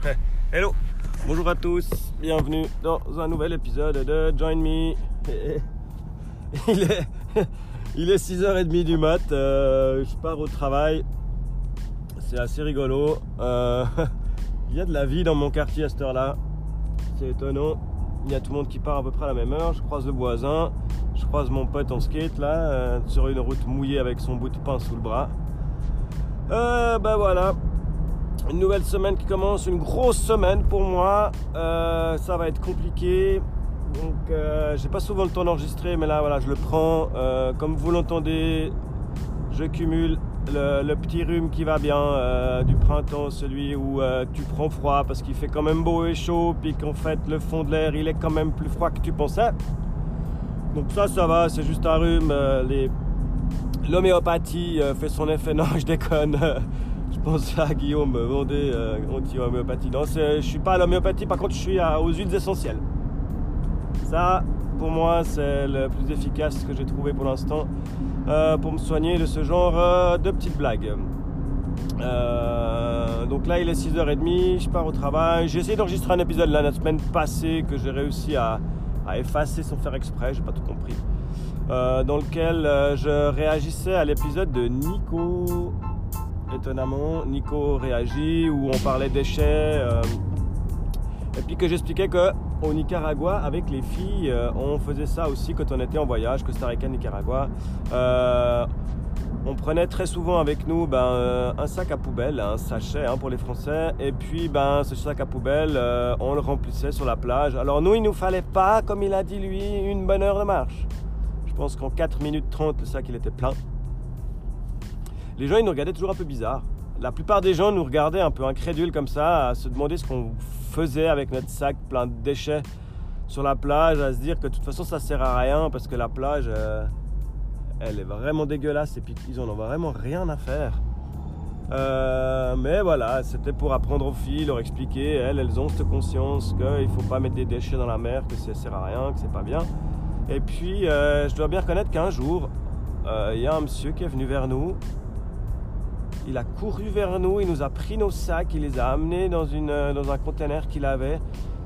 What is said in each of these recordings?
Hello Bonjour à tous, bienvenue dans un nouvel épisode de Join Me. Il est, il est 6h30 du mat, euh, je pars au travail. C'est assez rigolo. Euh, il y a de la vie dans mon quartier à cette heure-là. C'est étonnant. Il y a tout le monde qui part à peu près à la même heure. Je croise le voisin, je croise mon pote en skate là, euh, sur une route mouillée avec son bout de pain sous le bras. Ben voilà, une nouvelle semaine qui commence, une grosse semaine pour moi. Euh, ça va être compliqué. Donc, euh, j'ai pas souvent le temps d'enregistrer, mais là, voilà, je le prends. Euh, comme vous l'entendez, je cumule le, petit rhume qui va bien du printemps, celui où tu prends froid parce qu'il fait quand même beau et chaud, puis qu'en fait, le fond de l'air, il est quand même plus froid que tu pensais. Donc ça, ça va, c'est juste un rhume. L'homéopathie fait son effet. Non, je déconne. Pense à Guillaume Vendée, euh, anti-homéopathie. Non, je suis pas à l'homéopathie, par contre, je suis à- aux huiles essentielles. Ça, pour moi, c'est le plus efficace que j'ai trouvé pour l'instant euh, pour me soigner de ce genre euh, de petites blagues. Euh, donc là, il est 6h30, je pars au travail. J'ai essayé d'enregistrer un épisode la semaine passée que j'ai réussi à, à effacer sans faire exprès, j'ai pas tout compris. Dans lequel je réagissais à l'épisode de Nico. Étonnamment, Nico réagit où on parlait déchets. euh, et puis que j'expliquais que au Nicaragua, avec les filles, euh, on faisait ça aussi quand on était en voyage, Costa Rica, Nicaragua. Euh, on prenait très souvent avec nous ben, un sac à poubelle, un sachet hein, pour les Français, et puis ben, ce sac à poubelle, on le remplissait sur la plage. Alors nous, il nous fallait pas, comme il a dit lui, une bonne heure de marche. Je pense qu'en 4 minutes 30, le sac était plein. Les gens, ils nous regardaient toujours un peu bizarre. La plupart des gens nous regardaient un peu incrédules comme ça, à se demander ce qu'on faisait avec notre sac plein de déchets sur la plage, à se dire que de toute façon ça sert à rien parce que la plage, euh, elle est vraiment dégueulasse et puis ils en ont vraiment rien à faire. Euh, mais voilà, c'était pour apprendre aux filles, leur expliquer, elles, elles ont cette conscience qu'il ne faut pas mettre des déchets dans la mer, que ça sert à rien, que c'est pas bien. Et puis, euh, je dois bien reconnaître qu'un jour, il y a un monsieur qui est venu vers nous. Il a couru vers nous, il nous a pris nos sacs, il les a amenés euh, dans un conteneur qu'il avait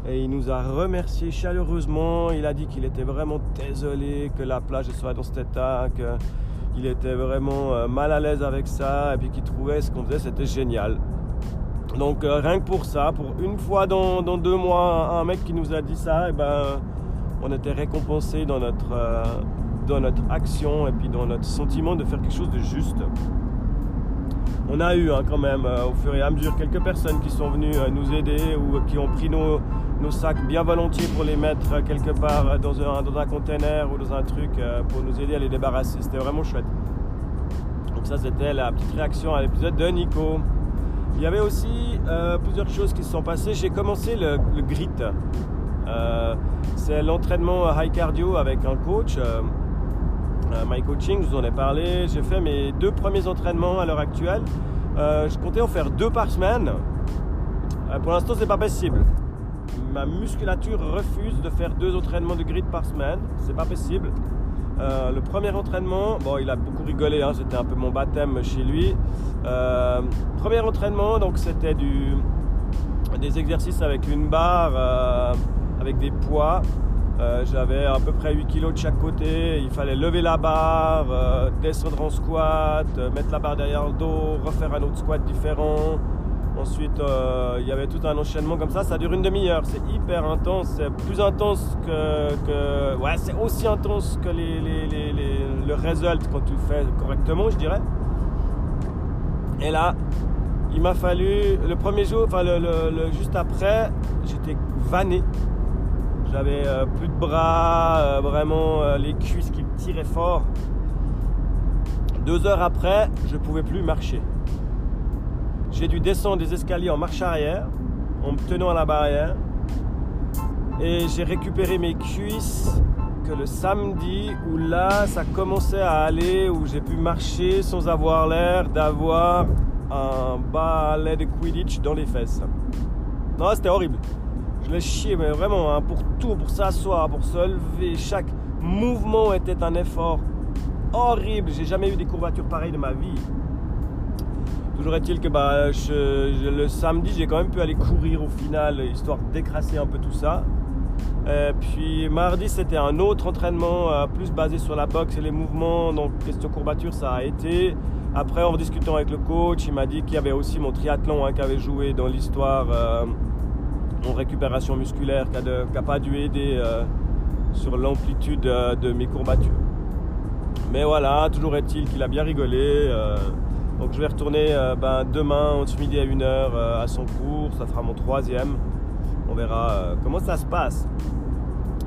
et il nous a remercié chaleureusement. Il a dit qu'il était vraiment désolé que la plage soit dans cet état, qu'il était vraiment euh, mal à l'aise avec ça et puis qu'il trouvait ce qu'on faisait c'était génial. Donc euh, rien que pour ça, pour une fois dans, deux mois, un, mec qui nous a dit ça, et ben, on était récompensé dans notre, dans notre action et puis dans notre sentiment de faire quelque chose de juste. On a eu hein, quand même euh, au fur et à mesure quelques personnes qui sont venues euh, nous aider ou qui ont pris nos, sacs bien volontiers pour les mettre euh, quelque part dans un, container ou dans un truc pour nous aider à les débarrasser. C'était vraiment chouette. Donc ça c'était la petite réaction à l'épisode de Nico. Il y avait aussi plusieurs choses qui se sont passées. J'ai commencé le, grit. C'est l'entraînement high cardio avec un coach. My Coaching, je vous en ai parlé. J'ai fait mes deux premiers entraînements à l'heure actuelle. Euh, je comptais en faire deux par semaine. Euh, pour l'instant, c'est pas possible. Ma musculature refuse de faire deux entraînements de grid par semaine. C'est pas possible. Euh, le premier entraînement, bon, il a beaucoup rigolé. hein, c'était un peu mon baptême chez lui. Premier entraînement, donc c'était des exercices avec une barre, avec des poids. Euh, J'avais à peu près 8 kg de chaque côté. Il fallait lever la barre, euh, descendre en squat, euh, mettre la barre derrière le dos, refaire un autre squat différent. Ensuite, il y avait tout un enchaînement comme ça. Ça dure une demi-heure. C'est hyper intense. C'est plus intense que. ouais, c'est aussi intense que le result quand tu le fais correctement, je dirais. Et là, il m'a fallu. Le premier jour, enfin, le- juste après, j'étais vanné. J'avais euh, plus de bras, euh, vraiment euh, les cuisses qui me tiraient fort. Deux heures après, je pouvais plus marcher. J'ai dû descendre des escaliers en marche arrière, en me tenant à la barrière. Et j'ai récupéré mes cuisses que le samedi, où là, ça commençait à aller, où j'ai pu marcher sans avoir l'air d'avoir un balai de Quidditch dans les fesses. Non, c'était horrible. Je l'ai chié, mais vraiment, hein, pour tout, pour s'asseoir, pour se lever, chaque mouvement était un effort horrible. J'ai jamais eu des courbatures pareilles de ma vie. Toujours est-il que bah, le samedi, j'ai quand même pu aller courir au final, histoire décrasser un peu tout ça. Et puis mardi, c'était un autre entraînement euh, plus basé sur la boxe et les mouvements. Donc, question courbature, ça a été. Après, en discutant avec le coach, il m'a dit qu'il y avait aussi mon triathlon hein, qui avait joué dans l'histoire euh, en récupération musculaire, qui n'a pas dû aider euh, sur l'amplitude de mes courbatures. Mais voilà, toujours est-il qu'il a bien rigolé. Donc je vais retourner euh, ben, demain entre midi et 1h euh, à son cours, ça sera mon troisième. On verra euh, comment ça se passe.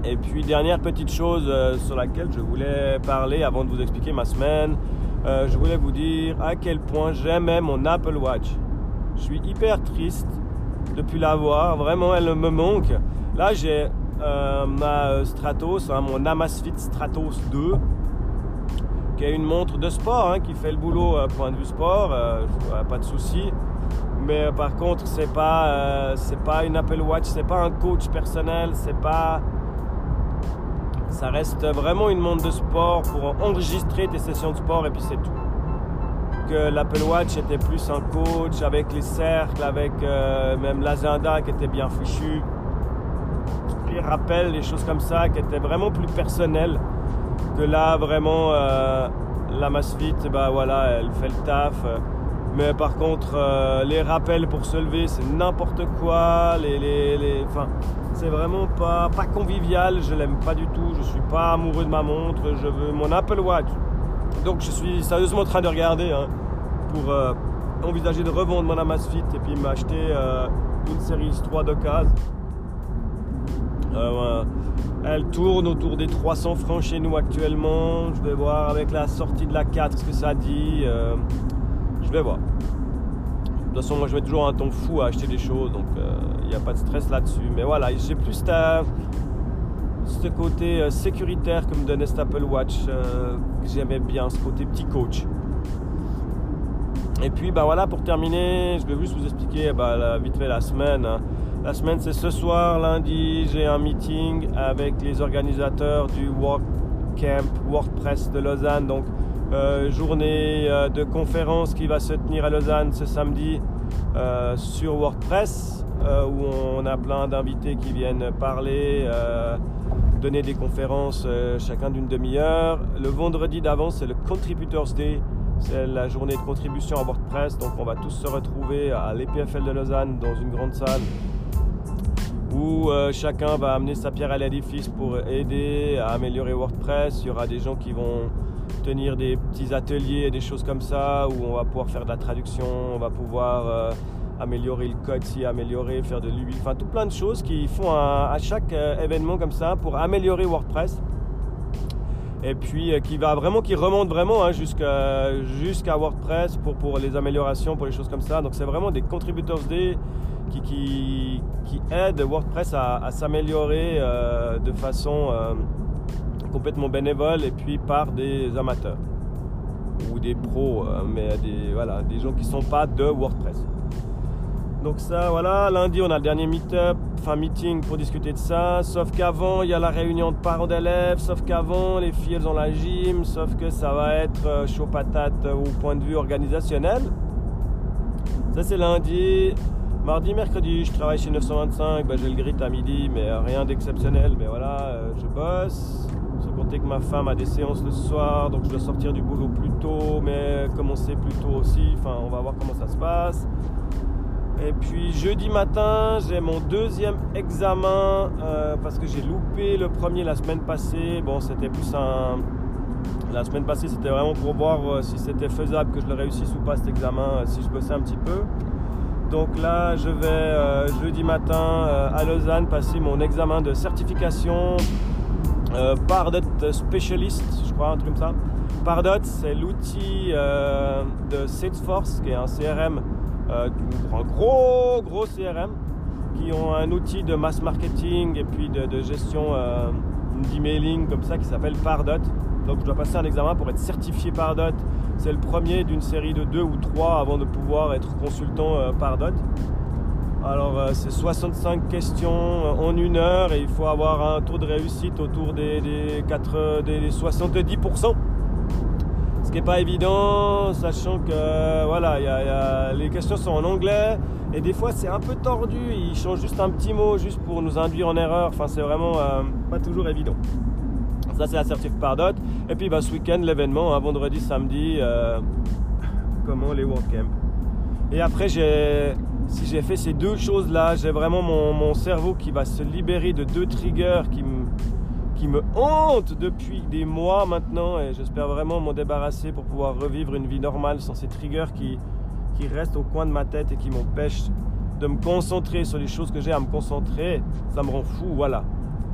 Et puis dernière petite chose sur laquelle je voulais parler avant de vous expliquer ma semaine, je voulais vous dire à quel point j'aimais mon Apple Watch. Je suis hyper triste depuis l'avoir, vraiment elle me manque. Là j'ai ma Stratos, hein, mon Amazfit Stratos 2 qui est une montre de sport, hein, qui fait le boulot euh, point de vue sport, euh, pas de souci. Mais euh, par contre, c'est pas, c'est pas une Apple Watch, c'est pas un coach personnel, c'est pas. Ça reste vraiment une montre de sport pour enregistrer tes sessions de sport et puis c'est tout. Que l'Apple Watch était plus un coach avec les cercles, avec même l'agenda qui était bien fichu. Les rappels, les choses comme ça qui étaient vraiment plus personnelles que là, vraiment, euh, la Masfit, bah voilà, elle fait le taf. Mais par contre, euh, les rappels pour se lever, c'est n'importe quoi. Les, les, c'est vraiment pas, pas convivial. Je l'aime pas du tout. Je suis pas amoureux de ma montre. Je veux mon Apple Watch. Donc, je suis sérieusement en train de regarder hein, pour euh, envisager de revendre mon Amazfit et puis m'acheter une série 3 d'occasion. Elle tourne autour des 300 francs chez nous actuellement. Je vais voir avec la sortie de la 4 ce que ça dit. Euh, je vais voir. De toute façon, moi je mets toujours un ton fou à acheter des choses, donc il euh, n'y a pas de stress là-dessus. Mais voilà, j'ai plus ce côté euh, sécuritaire que me donnait cet Apple Watch, que j'aimais bien, ce côté petit coach. Et puis bah voilà, pour terminer, je vais juste vous expliquer bah, vite fait la semaine. Hein. La semaine, c'est ce soir, lundi, j'ai un meeting avec les organisateurs du WordCamp WordPress de Lausanne. Donc, euh, journée euh, de conférence qui va se tenir à Lausanne ce samedi euh, sur WordPress, où on a plein d'invités qui viennent parler, donner des conférences chacun d'une demi-heure. Le vendredi d'avant, c'est le Contributors Day. C'est la journée de contribution à WordPress, donc on va tous se retrouver à l'EPFL de Lausanne dans une grande salle où euh, chacun va amener sa pierre à l'édifice pour aider à améliorer WordPress. Il y aura des gens qui vont tenir des petits ateliers et des choses comme ça, où on va pouvoir faire de la traduction, on va pouvoir euh, améliorer le code si améliorer, faire de l'UI, enfin tout plein de choses qui font à chaque euh, événement comme ça pour améliorer WordPress. Et puis qui va vraiment, qui remonte vraiment hein, jusqu'à WordPress pour, les améliorations, pour les choses comme ça. Donc c'est vraiment des contributors day qui, qui, aide WordPress à, s'améliorer euh, de façon euh, complètement bénévole et puis par des amateurs ou des pros, euh, mais des, voilà, des gens qui ne sont pas de WordPress. Donc ça, voilà, lundi on a le dernier meet-up, enfin meeting pour discuter de ça, sauf qu'avant il y a la réunion de parents d'élèves, sauf qu'avant les filles elles ont la gym, sauf que ça va être chaud patate au point de vue organisationnel. Ça c'est lundi. Mardi, mercredi, je travaille chez 925, bah, j'ai le grit à midi, mais rien d'exceptionnel. Mais voilà, euh, je bosse. Que ma femme a des séances le soir, donc je dois sortir du boulot plus tôt, mais commencer plus tôt aussi. Enfin, on va voir comment ça se passe. Et puis jeudi matin, j'ai mon deuxième examen euh, parce que j'ai loupé le premier la semaine passée. Bon, c'était plus un. La semaine passée, c'était vraiment pour voir euh, si c'était faisable que je le réussisse ou pas cet examen, si je bossais un petit peu. Donc là, je vais euh, jeudi matin euh, à Lausanne passer mon examen de certification euh, Pardot Specialist, je crois, un truc comme ça. Pardot, c'est l'outil de Salesforce, qui est un CRM, un gros, gros CRM, qui ont un outil de mass marketing et puis de, de gestion d'emailing comme ça qui s'appelle Pardot. Donc je dois passer un examen pour être certifié par DOT. C'est le premier d'une série de deux ou trois avant de pouvoir être consultant euh, par DOT. Alors euh, c'est 65 questions en une heure et il faut avoir un taux de réussite autour des, 4, des 70%. Ce qui n'est pas évident, sachant que voilà, les questions sont en anglais et des fois c'est un peu tordu. Ils changent juste un petit mot juste pour nous induire en erreur. Enfin, c'est vraiment pas toujours évident. Ça, c'est Assertive Pardot. Et puis bah, ce week-end, l'événement, hein, vendredi, samedi, comment les WordCamp. Et après, si j'ai fait ces deux choses-là, j'ai vraiment mon, cerveau qui va se libérer de deux triggers qui me, hantent depuis des mois maintenant. Et j'espère vraiment m'en débarrasser pour pouvoir revivre une vie normale sans ces triggers qui, qui restent au coin de ma tête et qui m'empêchent de me concentrer sur les choses que j'ai à me concentrer. Ça me rend fou, voilà.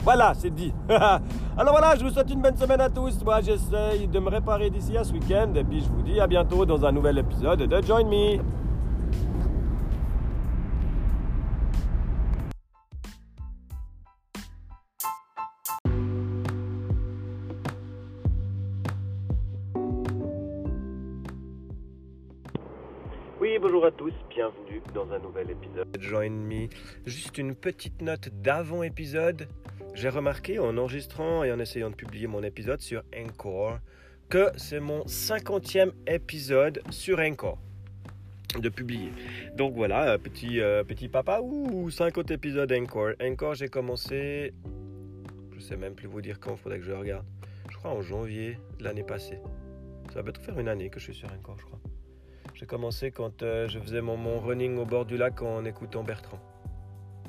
Voilà, c'est dit. Alors voilà, je vous souhaite une bonne semaine à tous. Moi, j'essaye de me réparer d'ici à ce week-end. Et puis, je vous dis à bientôt dans un nouvel épisode de Join Me. Dans un nouvel épisode de Join Me. Juste une petite note d'avant-épisode. J'ai remarqué en enregistrant et en essayant de publier mon épisode sur Encore que c'est mon 50e épisode sur Encore de publier. Donc voilà, petit, euh, petit papa, ou 50 épisodes Encore. Encore, j'ai commencé, je sais même plus vous dire quand, il faudrait que je regarde. Je crois en janvier de l'annait passée. Ça va peut-être faire une année que je suis sur Encore, je crois. J'ai commencé quand euh, je faisais mon, running au bord du lac en écoutant Bertrand.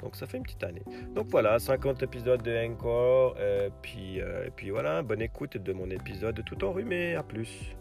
Donc ça fait une petite année. Donc voilà, 50 épisodes de Encore. Euh, puis, et puis voilà, bonne écoute de mon épisode tout enrhumé. À plus.